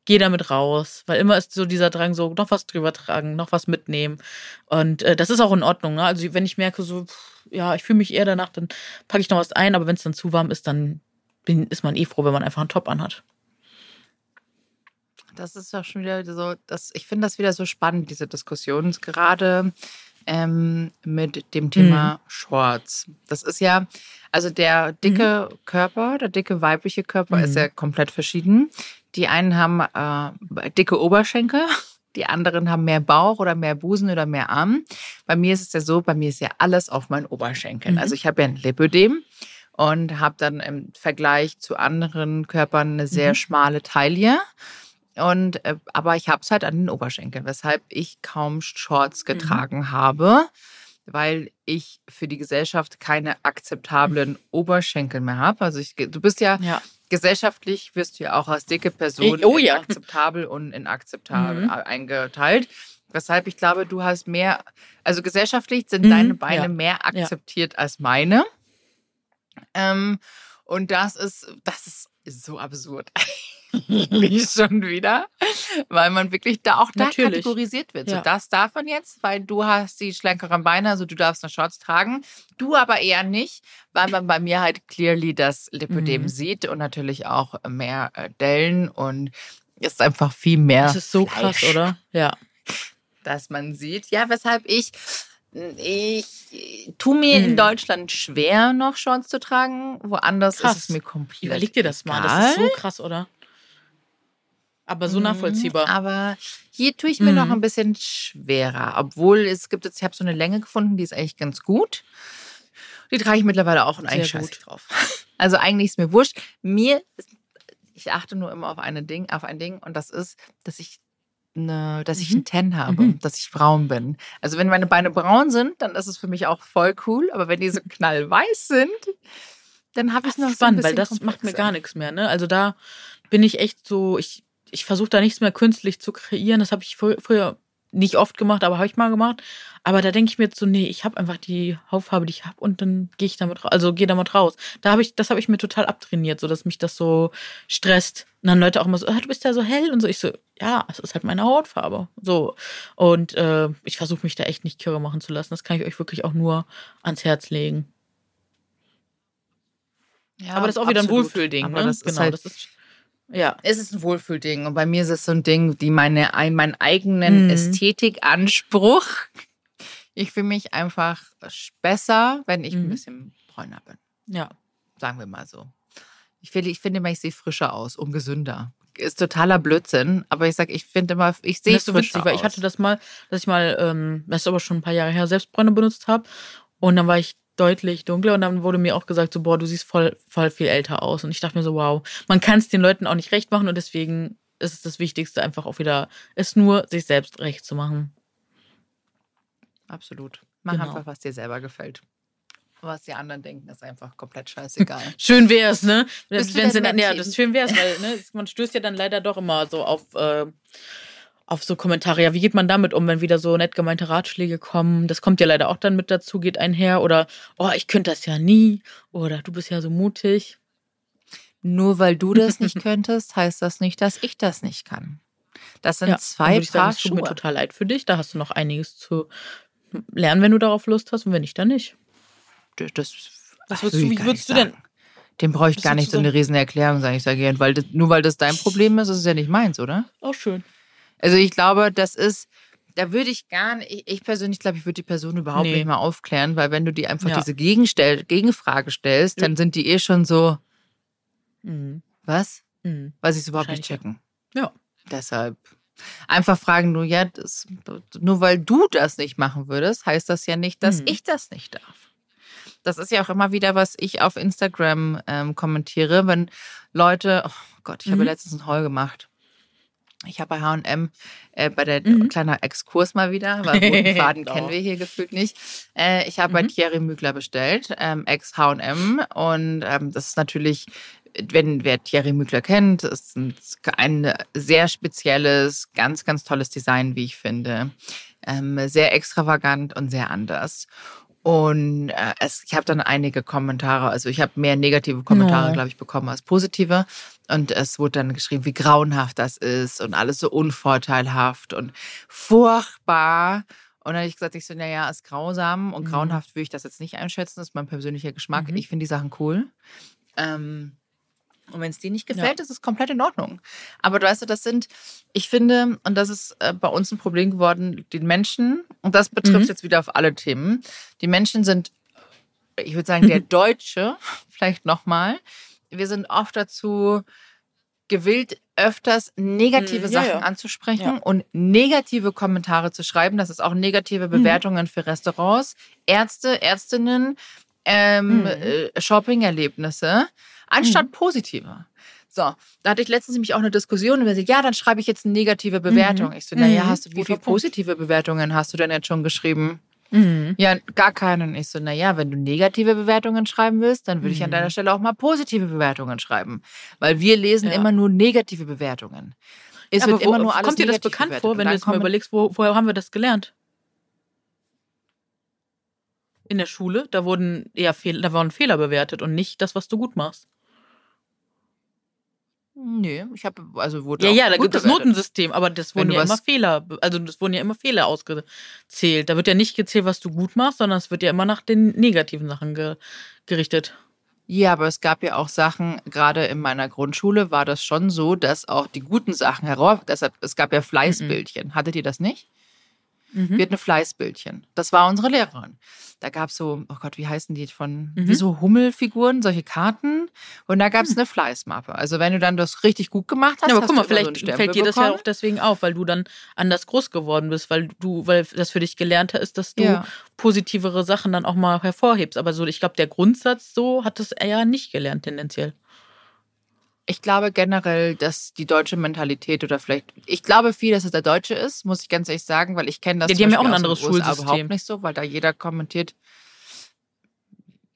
Geh damit raus, weil immer ist so dieser Drang, so noch was drüber tragen, noch was mitnehmen. Und äh, das ist auch in Ordnung. Ne? Also, wenn ich merke, so, ja, ich fühle mich eher danach, dann packe ich noch was ein, aber wenn es dann zu warm ist, dann bin, ist man eh froh, wenn man einfach einen Top anhat. Das ist ja schon wieder so, das, ich finde das wieder so spannend, diese Diskussion. Gerade ähm, mit dem Thema mhm. Shorts. Das ist ja, also der dicke mhm. Körper, der dicke weibliche Körper mhm. ist ja komplett verschieden. Die einen haben äh, dicke Oberschenkel, die anderen haben mehr Bauch oder mehr Busen oder mehr Arm. Bei mir ist es ja so, bei mir ist ja alles auf meinen Oberschenkeln. Also mhm. ich habe ja ein Lipödem und habe dann im Vergleich zu anderen Körpern eine sehr mhm. schmale Taille. Und äh, aber ich habe es halt an den Oberschenkeln, weshalb ich kaum Shorts mhm. getragen mhm. habe, weil ich für die Gesellschaft keine akzeptablen Oberschenkel mehr habe. Also ich, du bist ja, ja, gesellschaftlich wirst du ja auch als dicke Person ich, oh, ja. akzeptabel und inakzeptabel mhm. eingeteilt. Weshalb ich glaube, du hast mehr, also gesellschaftlich sind mhm. deine Beine ja. mehr akzeptiert als meine. Ähm, und das ist, das ist so absurd. nicht schon wieder, weil man wirklich da auch da Natürlich. kategorisiert wird. Ja. So, das darf man jetzt, weil du hast die schlänkeren Beine, also du darfst eine Shorts tragen, du aber eher nicht, weil man bei mir halt clearly das Lipödem mhm. sieht und natürlich auch mehr äh, Dellen und ist einfach viel mehr. Das ist so Fleisch, krass, oder? Ja. Dass man sieht. Ja, weshalb ich ich tue mir hm. in Deutschland schwer, noch Shorts zu tragen. Woanders krass. ist es mir komplett. Überleg dir das mal. Das ist so krass, oder? Aber so nachvollziehbar. Mhm, aber hier tue ich mir mhm. noch ein bisschen schwerer. Obwohl es gibt jetzt, ich habe so eine Länge gefunden, die ist eigentlich ganz gut. Die trage ich mittlerweile auch und eigentlich scheiße drauf. Also eigentlich ist mir wurscht. Mir, ist, ich achte nur immer auf, eine Ding, auf ein Ding und das ist, dass ich eine, dass ich mhm. einen Ten habe, mhm. dass ich braun bin. Also wenn meine Beine braun sind, dann ist es für mich auch voll cool. Aber wenn die so knallweiß sind, dann habe ich noch spannend, so ein weil das Komplexe. macht mir gar nichts mehr. Ne? Also da bin ich echt so, ich ich versuche da nichts mehr künstlich zu kreieren. Das habe ich früher nicht oft gemacht, aber habe ich mal gemacht. Aber da denke ich mir so, nee, ich habe einfach die Hautfarbe, die ich habe und dann gehe ich damit raus, also gehe damit raus. Da habe ich, das habe ich mir total abtrainiert, so dass mich das so stresst. Und dann Leute auch immer so, ah, du bist ja so hell und so. Ich so, ja, es ist halt meine Hautfarbe. So. Und äh, ich versuche mich da echt nicht kirre machen zu lassen. Das kann ich euch wirklich auch nur ans Herz legen. Ja, aber das ist auch wieder ein Wohlfühlding, ne? Das genau, halt, das ist ja. Es ist ein Wohlfühlding. Und bei mir ist es so ein Ding, die meine, meinen eigenen mhm. Ästhetikanspruch. Ich fühle mich einfach besser, wenn ich mhm. ein bisschen bräuner bin. Ja. Sagen wir mal so. Ich finde, ich finde immer, ich sehe frischer aus und gesünder. Ist totaler Blödsinn, aber ich sage, ich finde immer, ich sehe so witzig, weil ich hatte das mal, dass ich mal, ähm, das ist aber schon ein paar Jahre her, Selbstbräune benutzt habe. Und dann war ich deutlich dunkler und dann wurde mir auch gesagt, so, boah, du siehst voll, voll viel älter aus. Und ich dachte mir so, wow, man kann es den Leuten auch nicht recht machen und deswegen ist es das Wichtigste, einfach auch wieder, es nur sich selbst recht zu machen. Absolut. Mach genau. einfach, was dir selber gefällt. Was die anderen denken, ist einfach komplett scheißegal. schön wär's, ne? Wenn sie dann, ja, das schön wär's, weil ne, man stößt ja dann leider doch immer so auf äh, auf so Kommentare, ja, wie geht man damit um, wenn wieder so nett gemeinte Ratschläge kommen? Das kommt ja leider auch dann mit dazu, geht einher. Oder, oh, ich könnte das ja nie. Oder du bist ja so mutig. Nur weil du das nicht könntest, heißt das nicht, dass ich das nicht kann. Das sind ja, zwei Paar Es tut mir total leid für dich. Da hast du noch einiges zu lernen, wenn du darauf Lust hast. Und wenn nicht, dann nicht. Das, Was würdest du, wie würdest du denn? Dem brauche ich gar nicht so eine riesen Erklärung sagen. Ich sage, weil das, nur weil das dein Problem ist, ist es ja nicht meins, oder? Auch schön. Also ich glaube, das ist, da würde ich gar nicht, ich, ich persönlich glaube, ich würde die Person überhaupt nee. nicht mal aufklären, weil wenn du die einfach ja. diese Gegenstell, Gegenfrage stellst, dann sind die eh schon so, mhm. was? Mhm. Weil sie es überhaupt nicht checken. Ja. Deshalb einfach fragen, nur ja, das, nur weil du das nicht machen würdest, heißt das ja nicht, dass mhm. ich das nicht darf. das ist ja auch immer wieder, was ich auf Instagram ähm, kommentiere, wenn Leute, oh Gott, ich mhm. habe letztens einen Haul gemacht. Ich habe bei H&M äh, bei der mhm. kleiner Exkurs mal wieder, weil roten Faden kennen wir hier gefühlt nicht. Äh, ich habe mhm. bei Thierry Mugler bestellt, ähm, ex H&M und ähm, das ist natürlich wenn wer Thierry Mugler kennt, ist ein, ein sehr spezielles, ganz, ganz tolles Design, wie ich finde. Ähm, sehr extravagant und sehr anders. Und äh, es, ich habe dann einige Kommentare, also ich habe mehr negative Kommentare, no. glaube ich, bekommen als positive. Und es wurde dann geschrieben, wie grauenhaft das ist und alles so unvorteilhaft und furchtbar. Und dann habe ich gesagt, ich so, naja, ist grausam und mhm. grauenhaft würde ich das jetzt nicht einschätzen. Das ist mein persönlicher Geschmack. Mhm. Ich finde die Sachen cool. Ähm, und wenn es dir nicht gefällt, ja. ist es komplett in Ordnung. Aber du weißt du, das sind, ich finde, und das ist äh, bei uns ein Problem geworden, die Menschen, und das betrifft mhm. jetzt wieder auf alle Themen, die Menschen sind, ich würde sagen, der Deutsche, vielleicht nochmal, wir sind oft dazu gewillt, öfters negative mhm, ja, Sachen ja. anzusprechen ja. und negative Kommentare zu schreiben. Das ist auch negative mhm. Bewertungen mhm. für Restaurants, Ärzte, Ärztinnen, ähm, mhm. äh, Shopping-Erlebnisse anstatt mhm. positive. So, da hatte ich letztens nämlich auch eine Diskussion und wir ja, dann schreibe ich jetzt eine negative Bewertung. Mhm. Ich so, naja, mhm. hast du, wie viele positive Bewertungen hast du denn jetzt schon geschrieben? Mhm. Ja, gar keinen. Ich so, naja, wenn du negative Bewertungen schreiben willst, dann würde ich an deiner mhm. Stelle auch mal positive Bewertungen schreiben. Weil wir lesen ja. immer nur negative Bewertungen. Es Aber wird wo, immer nur alles Kommt dir das bekannt vor, wenn du jetzt mal überlegst, wo, woher haben wir das gelernt? In der Schule, da wurden eher Fehl, da waren Fehler bewertet und nicht das, was du gut machst. Nee, ich habe, also wurde. Ja, ja, da gibt es das Notensystem, aber das wurden ja immer Fehler, also das wurden ja immer Fehler ausgezählt. Da wird ja nicht gezählt, was du gut machst, sondern es wird ja immer nach den negativen Sachen ge gerichtet. Ja, aber es gab ja auch Sachen, gerade in meiner Grundschule war das schon so, dass auch die guten Sachen heraus, deshalb, es gab ja Fleißbildchen. Mhm. Hattet ihr das nicht? Mhm. Wir hatten ein Fleißbildchen. Das war unsere Lehrerin. Da gab es so, oh Gott, wie heißen die von, mhm. wie so Hummelfiguren, solche Karten. Und da gab es eine Fleißmappe. Also wenn du dann das richtig gut gemacht hast, ja, aber guck mal, vielleicht so fällt dir das ja auch deswegen auf, weil du dann anders groß geworden bist, weil du, weil das für dich gelernter ist, dass du ja. positivere Sachen dann auch mal hervorhebst. Aber so, ich glaube, der Grundsatz so hat es ja nicht gelernt tendenziell. Ich glaube generell, dass die deutsche Mentalität oder vielleicht, ich glaube viel, dass es der Deutsche ist, muss ich ganz ehrlich sagen, weil ich kenne das. Ja, die haben ja auch ein anderes Schulsystem. überhaupt nicht so, weil da jeder kommentiert.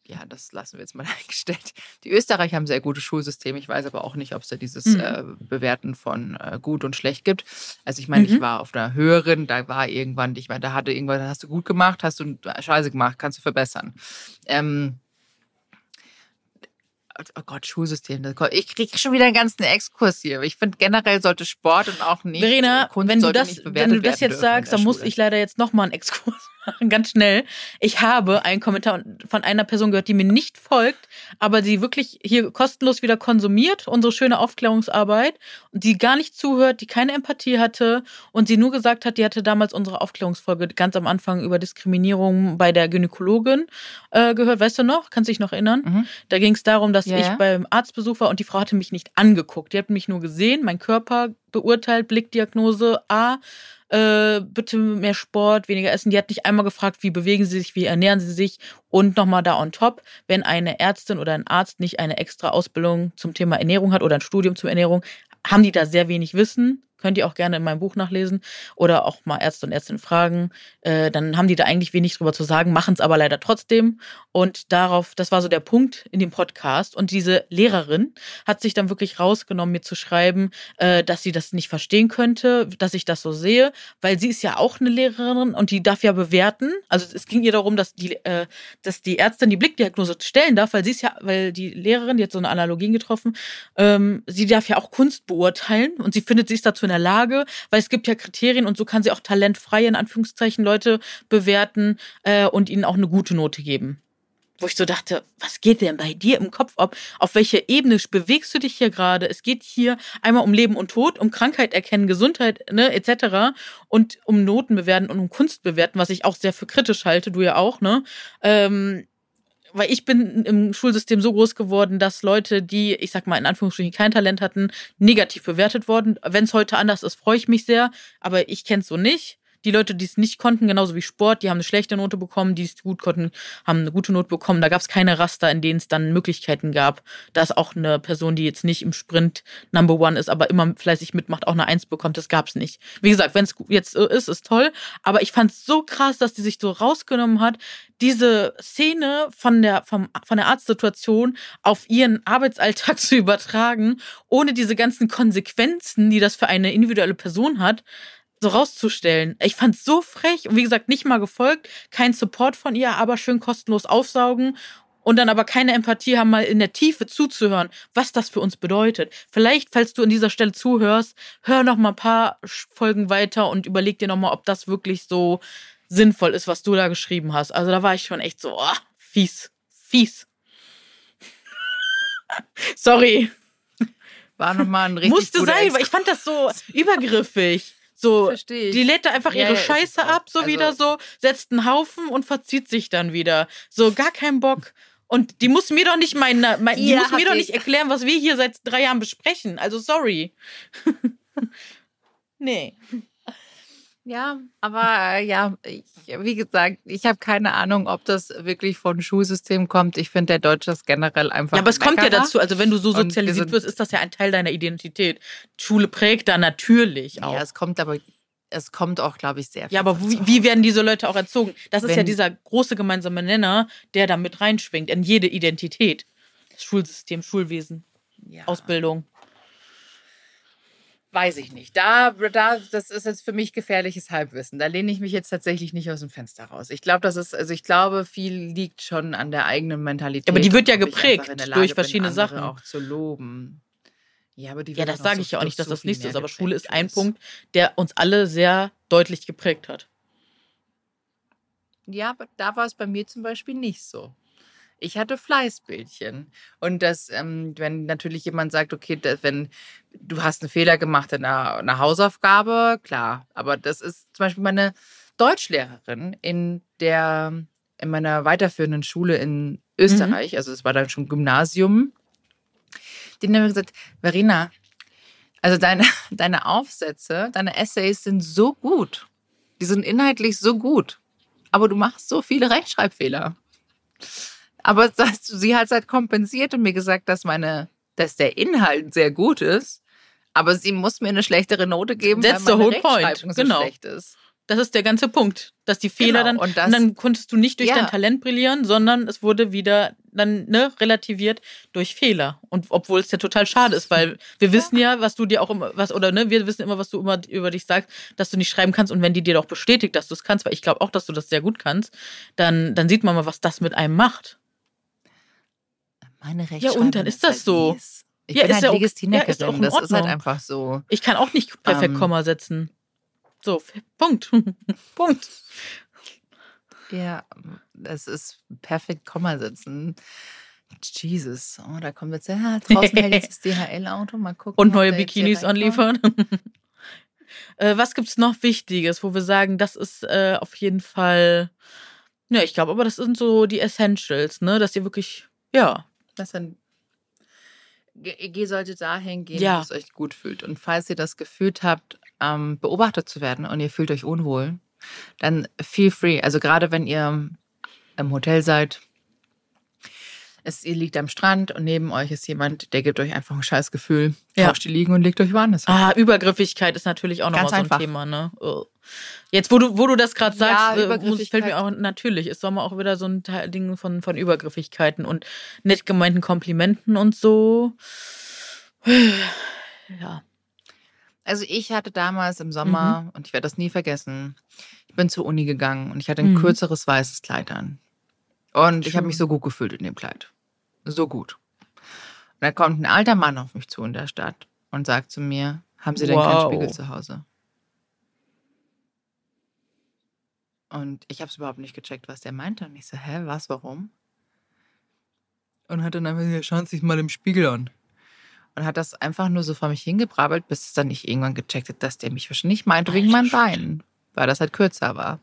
Ja, das lassen wir jetzt mal eingestellt. Die Österreicher haben sehr gutes Schulsystem. Ich weiß aber auch nicht, ob es da dieses mhm. äh, Bewerten von äh, gut und schlecht gibt. Also ich meine, mhm. ich war auf einer höheren, da war irgendwann, ich meine, da hatte irgendwann, hast du gut gemacht, hast du Scheiße gemacht, kannst du verbessern. Ähm, oh Gott, Schulsystem. Ich kriege schon wieder einen ganzen Exkurs hier. Ich finde generell sollte Sport und auch nicht Verena, Kunst wenn du das, wenn du das jetzt sagst, dann muss ich leider jetzt nochmal einen Exkurs machen, ganz schnell. Ich habe einen Kommentar von einer Person gehört, die mir nicht folgt, aber die wirklich hier kostenlos wieder konsumiert, unsere schöne Aufklärungsarbeit, und die gar nicht zuhört, die keine Empathie hatte und sie nur gesagt hat, die hatte damals unsere Aufklärungsfolge ganz am Anfang über Diskriminierung bei der Gynäkologin äh, gehört. Weißt du noch? Kannst du dich noch erinnern? Mhm. Da ging es darum, dass ja, ich ja. beim Arztbesuch war und die Frau hatte mich nicht angeguckt. Die hat mich nur gesehen, mein Körper beurteilt, Blickdiagnose A äh, bitte mehr Sport, weniger essen. Die hat nicht einmal gefragt, wie bewegen sie sich, wie ernähren sie sich. Und nochmal da on top, wenn eine Ärztin oder ein Arzt nicht eine extra Ausbildung zum Thema Ernährung hat oder ein Studium zur Ernährung, haben die da sehr wenig Wissen Könnt ihr auch gerne in meinem Buch nachlesen oder auch mal Ärzte und Ärztinnen fragen. Äh, dann haben die da eigentlich wenig drüber zu sagen, machen es aber leider trotzdem. Und darauf, das war so der Punkt in dem Podcast. Und diese Lehrerin hat sich dann wirklich rausgenommen, mir zu schreiben, äh, dass sie das nicht verstehen könnte, dass ich das so sehe, weil sie ist ja auch eine Lehrerin und die darf ja bewerten. Also es ging ihr darum, dass die, äh, dass die Ärztin die Blickdiagnose stellen darf, weil sie ist ja, weil die Lehrerin, die hat so eine Analogien getroffen, ähm, sie darf ja auch Kunst beurteilen und sie findet, ist dazu in der Lage, weil es gibt ja Kriterien und so kann sie auch talentfreie, in Anführungszeichen, Leute bewerten äh, und ihnen auch eine gute Note geben. Wo ich so dachte, was geht denn bei dir im Kopf ab? Auf welcher Ebene bewegst du dich hier gerade? Es geht hier einmal um Leben und Tod, um Krankheit erkennen, Gesundheit, ne, etc. und um Noten bewerten und um Kunst bewerten, was ich auch sehr für kritisch halte, du ja auch, ne? Ähm, weil ich bin im Schulsystem so groß geworden, dass Leute, die, ich sag mal, in Anführungsstrichen kein Talent hatten, negativ bewertet wurden. Wenn es heute anders ist, freue ich mich sehr, aber ich kenne es so nicht. Die Leute, die es nicht konnten, genauso wie Sport, die haben eine schlechte Note bekommen, die es gut konnten, haben eine gute Note bekommen. Da gab es keine Raster, in denen es dann Möglichkeiten gab, dass auch eine Person, die jetzt nicht im Sprint Number One ist, aber immer fleißig mitmacht, auch eine Eins bekommt. Das gab es nicht. Wie gesagt, wenn es jetzt ist, ist toll. Aber ich fand es so krass, dass die sich so rausgenommen hat, diese Szene von der, vom, von der Arztsituation auf ihren Arbeitsalltag zu übertragen, ohne diese ganzen Konsequenzen, die das für eine individuelle Person hat, so rauszustellen. Ich fand's so frech und wie gesagt, nicht mal gefolgt, kein Support von ihr, aber schön kostenlos aufsaugen und dann aber keine Empathie haben, mal in der Tiefe zuzuhören, was das für uns bedeutet. Vielleicht, falls du an dieser Stelle zuhörst, hör noch mal ein paar Folgen weiter und überleg dir noch mal, ob das wirklich so sinnvoll ist, was du da geschrieben hast. Also da war ich schon echt so, oh, fies, fies. Sorry. War nochmal ein richtig Musste sein, weil ich fand das so übergriffig. So, Versteh ich. die lädt da einfach Ja, ihre ja, Scheiße ab, so Also- wieder so, setzt einen Haufen und verzieht sich dann wieder. So, gar keinen Bock. Und die muss mir doch nicht meine, mein, die Ja, muss mir doch ich. nicht erklären, was wir hier seit drei Jahren besprechen. Also sorry. nee. Ja, aber äh, ja, ich, wie gesagt, ich habe keine Ahnung, ob das wirklich von Schulsystem kommt. Ich finde, der Deutsche ist generell einfach. Ja, aber es kommt ja dazu, also wenn du so sozialisiert wirst, ist das ja ein Teil deiner Identität. Schule prägt da natürlich auch. Ja, es kommt aber, es kommt auch, glaube ich, sehr viel. Ja, aber wie, wie werden diese Leute auch erzogen? Das ist ja Wenn- dieser große gemeinsame Nenner, der da mit reinschwingt in jede Identität. Schulsystem, Schulwesen, ja. Ausbildung. Weiß ich nicht. Da, da, das ist jetzt für mich gefährliches Halbwissen. Da lehne ich mich jetzt tatsächlich nicht aus dem Fenster raus. Ich glaube, das ist, also ich glaube, viel liegt schon an der eigenen Mentalität. Aber die wird ja geprägt durch bin, verschiedene andere Sachen. auch zu loben. Ja, aber die Ja, das sage so- ich ja auch nicht, dass so das viel nicht so mehr ist, aber Schule ist ein Punkt, der uns alle sehr deutlich geprägt hat. Ja, aber da war es bei mir zum Beispiel nicht so. Ich hatte Fleißbildchen. Und das, ähm, wenn natürlich jemand sagt, okay, da- wenn du hast einen Fehler gemacht in einer, einer Hausaufgabe, klar. Aber das ist zum Beispiel meine Deutschlehrerin in der, in meiner weiterführenden Schule in Österreich, also es war dann schon Gymnasium, die haben mir gesagt, Verena, also deine, deine Aufsätze, deine Essays sind so gut. Die sind inhaltlich so gut. Aber du machst so viele Rechtschreibfehler. Aber das, sie hat es halt kompensiert und mir gesagt, dass meine, dass der Inhalt sehr gut ist. Aber sie muss mir eine schlechtere Note geben, That's weil the meine whole point. So Genau. schlecht ist. Das ist der ganze Punkt, dass die Fehler Genau, dann und und, das- dann konntest du nicht durch Ja. dein Talent brillieren, sondern es wurde wieder dann ne, relativiert durch Fehler. Und obwohl es ja total schade ist, weil wir wissen ja, was du dir auch immer was oder ne, wir wissen immer, was du immer über dich sagst, dass du nicht schreiben kannst und wenn die dir doch bestätigt, dass du es kannst, weil ich glaube auch, dass du das sehr gut kannst, dann dann sieht man mal, was das mit einem macht. Meine Ja, Rechtschreibung und dann ist das halt so. mies. Ich Ja, bin ist halt ja okay. Legistinerin. Ja, ist auch in das ist halt einfach so. Ich kann auch nicht perfekt Ähm. Komma setzen. So, Punkt. Punkt. Ja, das ist perfekt Komma setzen. Jesus, oh, da kommt jetzt, ja, draußen hält jetzt das DHL-Auto, mal gucken. Und neue Bikinis anliefern. äh, was gibt's noch Wichtiges, wo wir sagen, das ist äh, auf jeden Fall. Ja, ich glaube, aber das sind so die Essentials, ne? Dass ihr wirklich, ja. Das dann, Ge- Ge sollte dahin gehen, Ja. wo es euch gut fühlt. Und falls ihr das gefühlt habt, ähm, beobachtet zu werden und ihr fühlt euch unwohl, dann feel free. Also gerade wenn ihr im Hotel seid, es, ihr liegt am Strand und neben euch ist jemand, der gibt euch einfach ein scheiß Gefühl, Ja. tauscht die liegen und legt euch woanders hin. Ah, Übergriffigkeit ist natürlich auch nochmal so ein einfach. Thema, ne? Oh. Jetzt, wo du, wo du das gerade Ja, sagst, äh, muss, fällt mir auch natürlich, ist mal auch wieder so ein Teil, Ding von, von Übergriffigkeiten und nett gemeinten Komplimenten und so. Ja. Also ich hatte damals im Sommer, und ich werde das nie vergessen, ich bin zur Uni gegangen und ich hatte ein Mhm. kürzeres weißes Kleid an. Und ich habe mich so gut gefühlt in dem Kleid. So gut. Und da kommt ein alter Mann auf mich zu in der Stadt und sagt zu mir, haben Sie denn keinen Wow. Spiegel zu Hause? Und ich habe es überhaupt nicht gecheckt, was der meinte. Und ich so, hä, was, warum? Und hat dann einfach gesagt, schauen Sie sich mal im Spiegel an. Und hat das einfach nur so vor mich hingebrabbelt, bis es dann nicht irgendwann gecheckt hat, dass der mich wahrscheinlich meinte wegen meinen Beinen, weil das halt kürzer war.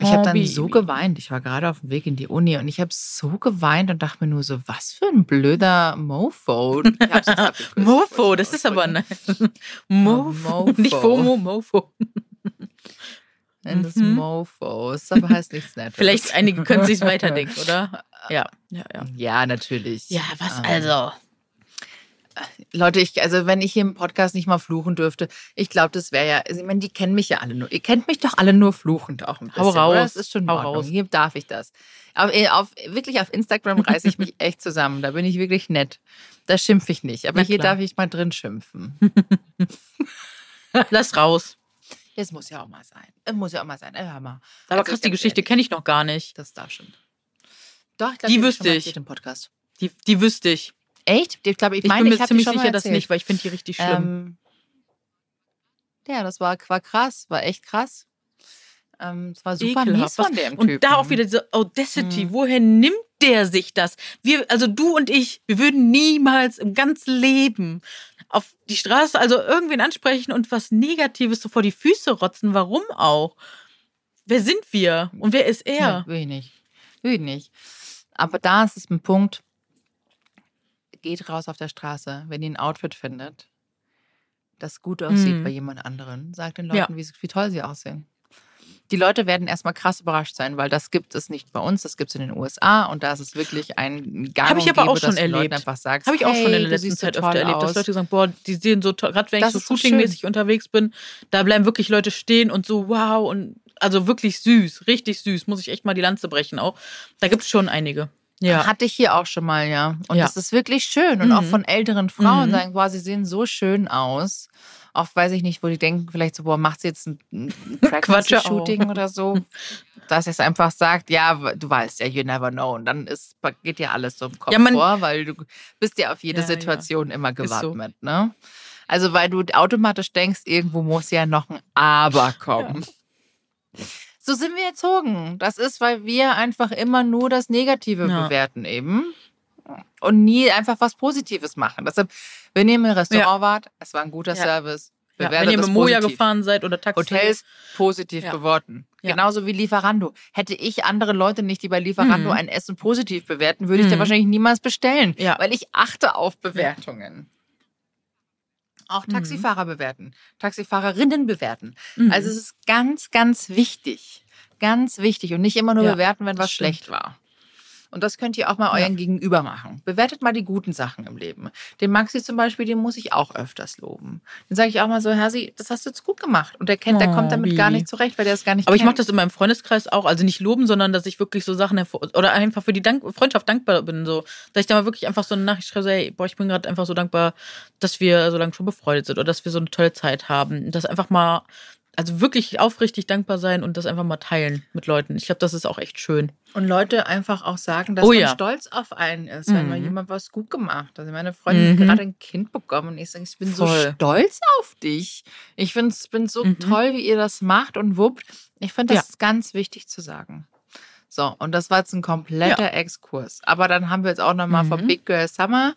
Ich habe dann so geweint. Ich war gerade auf dem Weg in die Uni und ich habe so geweint und dachte mir nur so, was für ein blöder Mofo. Mofo, das ist aber. Mofo. Mofo. Nicht FOMO, Mofo. In des Mhm. Mofos, aber heißt nichts Nettes. Vielleicht einige können sich weiterdenken, oder? Ja, ja, ja. Ja, natürlich. Ja, was Ähm, also? Leute, ich, also wenn ich hier im Podcast nicht mal fluchen dürfte, ich glaube, das wäre ja, also ich meine, die kennen mich ja alle nur. Ihr kennt mich doch alle nur fluchend auch ein bisschen. Hau Oder? raus, Das ist schon hau raus. Hier darf ich das. Aber äh, auf, wirklich auf Instagram reiße ich mich echt zusammen. Da bin ich wirklich nett. Da schimpfe ich nicht. Aber hier darf ich mal drin schimpfen. Lass raus. Es muss ja auch mal sein. Es muss ja auch mal sein. Äh, hör mal. Aber Also krass, die Geschichte kenne ich noch gar nicht. Das darf schon. Doch, ich glaube, Die wüsste ich. Im Podcast. Die, die wüsste ich. Echt? Ich glaube, ich Ich meine, bin ich mir habe ziemlich sicher, dass nicht, weil ich finde die richtig schlimm. Ähm, ja, das war, war krass, war echt krass. Ähm, es war super Ekelhaft. mies von dem und Typen. da auch wieder diese Audacity. Mhm. Woher nimmt der sich das? Wir, also du und ich, wir würden niemals im ganzen Leben auf die Straße, also irgendwen ansprechen und was Negatives so vor die Füße rotzen. Warum auch? Wer sind wir? Und wer ist Ja, er? will ich nicht. Will ich nicht. Aber da ist es ein Punkt, geht raus auf der Straße, wenn ihr ein Outfit findet, das gut aussieht Mhm. bei jemand anderen, sagt den Ja. Leuten, wie, wie toll sie aussehen. Die Leute werden erstmal krass überrascht sein, weil das gibt es nicht bei uns, das gibt es in den USA und da ist es wirklich ein Gang Hab ich aber auch gäbe, schon du Leuten erlebt. einfach sagst, Habe ich auch schon in hey, der letzten so Zeit öfter erlebt, dass. Leute sagen, boah, die sehen so toll, gerade wenn ich Das so ist doch shootingmäßig unterwegs bin, da bleiben wirklich Leute stehen und so, wow, und also wirklich süß, richtig süß, muss ich echt mal die Lanze brechen auch. Da gibt es schon einige. Ja. Hatte ich hier auch schon mal, ja. Und Ja. das ist wirklich schön. Und auch Mhm. von älteren Frauen Mhm. sagen, boah, sie sehen so schön aus. Oft weiß ich nicht, wo die denken, vielleicht so, boah, macht sie jetzt ein, ein Pregnancy-Shooting oder so. Dass es einfach sagt, ja, du weißt ja, you never know. Und dann ist, geht ja alles so im Kopf Ja, man- vor, weil du bist ja auf jede Ja, ja. Situation immer Ist so. gewappnet, ne? Also, weil du automatisch denkst, irgendwo muss ja noch ein Aber kommen. So sind wir erzogen. Das ist, weil wir einfach immer nur das Negative Ja. bewerten eben und nie einfach was Positives machen. Deshalb, wenn ihr im Restaurant wart, es war ein guter Ja. Service. ja. Wenn ihr mit Moja gefahren seid oder Taxi. Hotels positiv Ja. bewerten. Ja. Genauso wie Lieferando. Hätte ich andere Leute nicht, die bei Lieferando Mhm. ein Essen positiv bewerten, würde ich da Mhm. wahrscheinlich niemals bestellen. Ja. Weil ich achte auf Bewertungen. Auch Mhm. Taxifahrer bewerten, Taxifahrerinnen bewerten. Mhm. Also es ist ganz, ganz wichtig. Ganz wichtig. Und nicht immer nur Ja, bewerten, wenn was stimmt. schlecht war. Und das könnt ihr auch mal Ja. euren Gegenüber machen. Bewertet mal die guten Sachen im Leben. Den Maxi zum Beispiel, den muss ich auch öfters loben. Den sage ich auch mal so, Hersi, das hast du jetzt gut gemacht. Und der kennt, der Oh, kommt damit gar wie. nicht zurecht, weil der es gar nicht Aber ich kennt. mache das in meinem Freundeskreis auch. Also nicht loben, sondern dass ich wirklich so Sachen hervor oder einfach für die Dank Freundschaft dankbar bin. So, dass ich da mal wirklich einfach so eine Nachricht schreibe, so, hey, boah, ich bin gerade einfach so dankbar, dass wir so lange schon befreundet sind oder dass wir so eine tolle Zeit haben. Das einfach mal, also wirklich aufrichtig dankbar sein und das einfach mal teilen mit Leuten. Ich glaube, das ist auch echt schön. Und Leute einfach auch sagen, dass Oh man ja. stolz auf einen ist, wenn mal Mhm. jemand was gut gemacht hat. Also meine Freundin Mhm. hat gerade ein Kind bekommen und ich sage, ich bin so Voll. stolz auf dich. Ich finde es bin so Mhm. toll, wie ihr das macht und wuppt. Ich finde, das Ja. ist ganz wichtig zu sagen. So, und das war jetzt ein kompletter Exkurs. Aber dann haben wir jetzt auch nochmal Mhm. von Big Girl Summer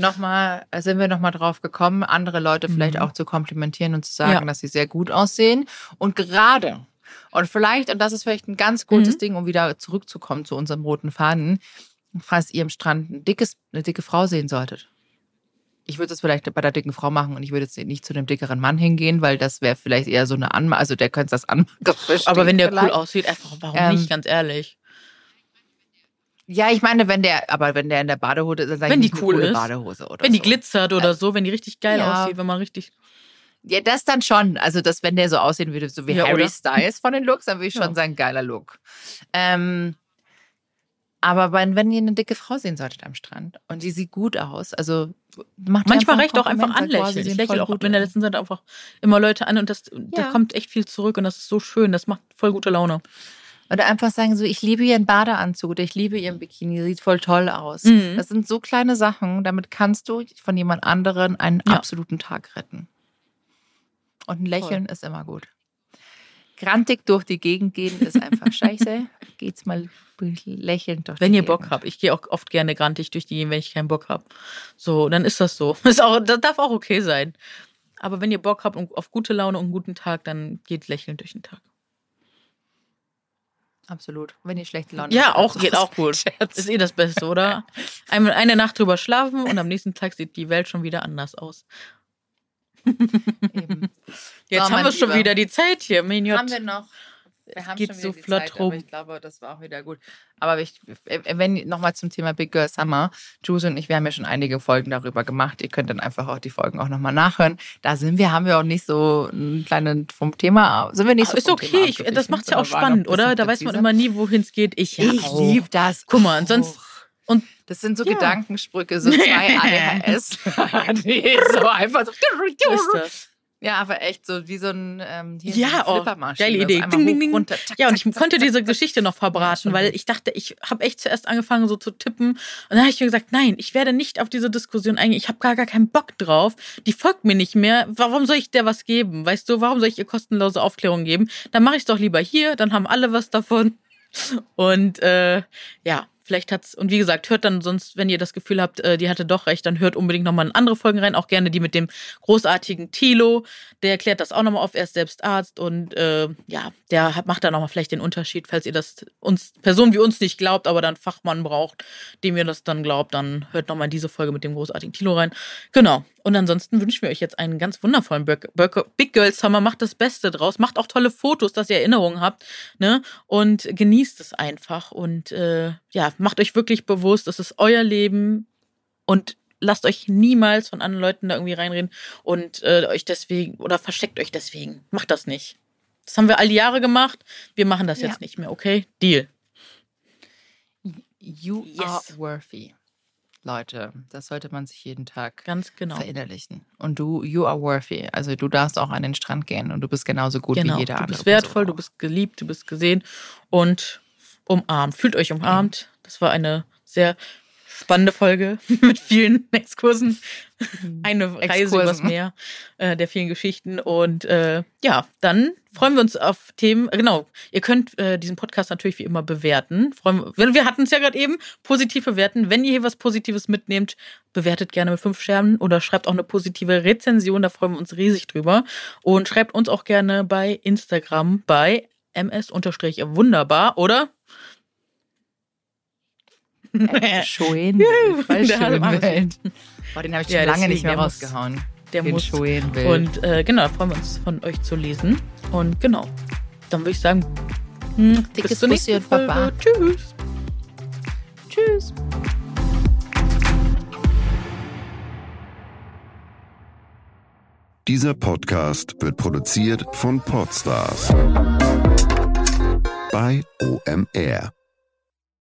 nochmal, sind wir nochmal drauf gekommen, andere Leute vielleicht Mhm. auch zu komplimentieren und zu sagen, Ja. dass sie sehr gut aussehen. Und gerade, und vielleicht, und das ist vielleicht ein ganz kurzes Mhm. Ding, um wieder zurückzukommen zu unserem roten Faden, falls ihr am Strand ein dickes, eine dicke Frau sehen solltet. Ich würde es vielleicht bei der dicken Frau machen und ich würde jetzt nicht zu dem dickeren Mann hingehen, weil das wäre vielleicht eher so eine Anma, also der könnte das Anmache verstehen. Aber wenn der vielleicht. cool aussieht, einfach warum Ähm, nicht, ganz ehrlich. Ja, ich meine, wenn der, aber wenn der in der Badehose ist, dann sag Wenn ich die cool ist. Badehose oder Wenn die so. glitzert oder so, wenn die richtig geil Ja. aussieht, wenn man richtig. Ja, das dann schon. Also, das, wenn der so aussehen würde, so wie Ja, Harry oder? Styles von den Looks, dann würde ich Ja. schon sagen, geiler Look. Ähm, aber wenn, wenn ihr eine dicke Frau sehen solltet am Strand und die sieht gut aus, also macht Manchmal reicht auch einfach sie anlächeln. Ich lächle voll auch gut in der letzten Zeit einfach immer Leute an und das, da Ja. kommt echt viel zurück und das ist so schön. Das macht voll gute Laune. Oder einfach sagen so, ich liebe ihren Badeanzug oder ich liebe ihren Bikini, sieht voll toll aus. Mhm. Das sind so kleine Sachen, damit kannst du von jemand anderen einen Ja. absoluten Tag retten. Und ein Lächeln ist immer gut. Grantig durch die Gegend gehen ist einfach scheiße. Geht's mal lächelnd durch Wenn ihr Bock Gegend. habt. Ich gehe auch oft gerne grantig durch die Gegend, wenn ich keinen Bock habe. So, dann ist das so. Ist auch, das darf auch okay sein. Aber wenn ihr Bock habt und auf gute Laune und einen guten Tag, dann geht lächelnd durch den Tag. Absolut. Wenn ihr schlechte Laune Ja, habt, auch ist geht auch gut. Scherz. Ist eh das Beste, oder? Einmal eine Nacht drüber schlafen und am nächsten Tag sieht die Welt schon wieder anders aus. Eben. Jetzt So, haben wir schon wieder die Zeit hier, Miniot. Haben wir noch es geht so flott Zeit, rum. ich glaube, das war auch wieder gut. Aber ich, wenn nochmal zum Thema Big Girl Summer, Juice und ich, wir haben ja schon einige Folgen darüber gemacht. Ihr könnt dann einfach auch die Folgen auch nochmal nachhören. Da sind wir, haben wir auch nicht so einen kleinen vom Thema, sind wir nicht so Ist okay, ich, das macht es ja auch spannend, oder? Da weiß man immer nie, wohin es geht. Ich, ja ich liebe das. Guck mal, und sonst. Und das sind so ja. Gedankensprüche, so zwei ADHS. die so einfach so. Ja, aber echt so wie so ein ähm, hier ja, so oh, geile Idee. Ding, ding, ding. Runter, zack, ja, und ich zack, konnte zack, diese Geschichte noch verbraten, weil ich dachte, ich habe echt zuerst angefangen so zu tippen und dann habe ich mir gesagt, nein, ich werde nicht auf diese Diskussion eingehen. Ich habe gar, gar keinen Bock drauf. Die folgt mir nicht mehr. Warum soll ich der was geben? Weißt du, warum soll ich ihr kostenlose Aufklärung geben? Dann mache ich es doch lieber hier, dann haben alle was davon. Und äh, ja, Vielleicht hat's, und wie gesagt, hört dann sonst, wenn ihr das Gefühl habt, äh, die hatte doch recht, dann hört unbedingt nochmal in andere Folgen rein. Auch gerne die mit dem großartigen Tilo. Der erklärt das auch nochmal auf. Er ist selbst Arzt und äh, ja, der hat, macht da nochmal vielleicht den Unterschied, falls ihr das uns, Personen wie uns nicht glaubt, aber dann Fachmann braucht, dem ihr das dann glaubt, dann hört nochmal diese Folge mit dem großartigen Tilo rein. Genau. Und ansonsten wünschen wir euch jetzt einen ganz wundervollen Big Girl Summer. Macht das Beste draus. Macht auch tolle Fotos, dass ihr Erinnerungen habt. Ne? Und genießt es einfach. Und äh, ja, macht euch wirklich bewusst, es ist euer Leben. Und lasst euch niemals von anderen Leuten da irgendwie reinreden und äh, euch deswegen oder versteckt euch deswegen. Macht das nicht. Das haben wir all die Jahre gemacht. Wir machen das ja. jetzt nicht mehr, okay? Deal. You yes. are worthy. Leute. Das sollte man sich jeden Tag ganz genau verinnerlichen. Und du, you are worthy. Also du darfst auch an den Strand gehen und du bist genauso gut genau. wie jeder andere. Du bist wertvoll, du bist geliebt, du bist gesehen und umarmt. Fühlt euch umarmt. Das war eine sehr spannende Folge mit vielen Exkursen. Mhm. Eine Reise Exkursen. übers Meer äh, der vielen Geschichten. Und äh, ja, dann freuen wir uns auf Themen. Genau, ihr könnt äh, diesen Podcast natürlich wie immer bewerten. Freuen, wir wir hatten es ja gerade eben, positiv bewerten. Wenn ihr hier was Positives mitnehmt, bewertet gerne mit fünf Sternen oder schreibt auch eine positive Rezension. Da freuen wir uns riesig drüber. Und schreibt uns auch gerne bei Instagram bei ms-wunderbar, oder? Schoen. Voll schön Boah, den habe ich schon ja, lange nicht mehr rausgehauen. Der den muss. Und äh, genau, freuen wir uns von euch zu lesen. Und genau, dann würde ich sagen, hm, Dickes bis zur nächsten Folge. Baba. Tschüss. Tschüss. Dieser Podcast wird produziert von Podstars bei OMR.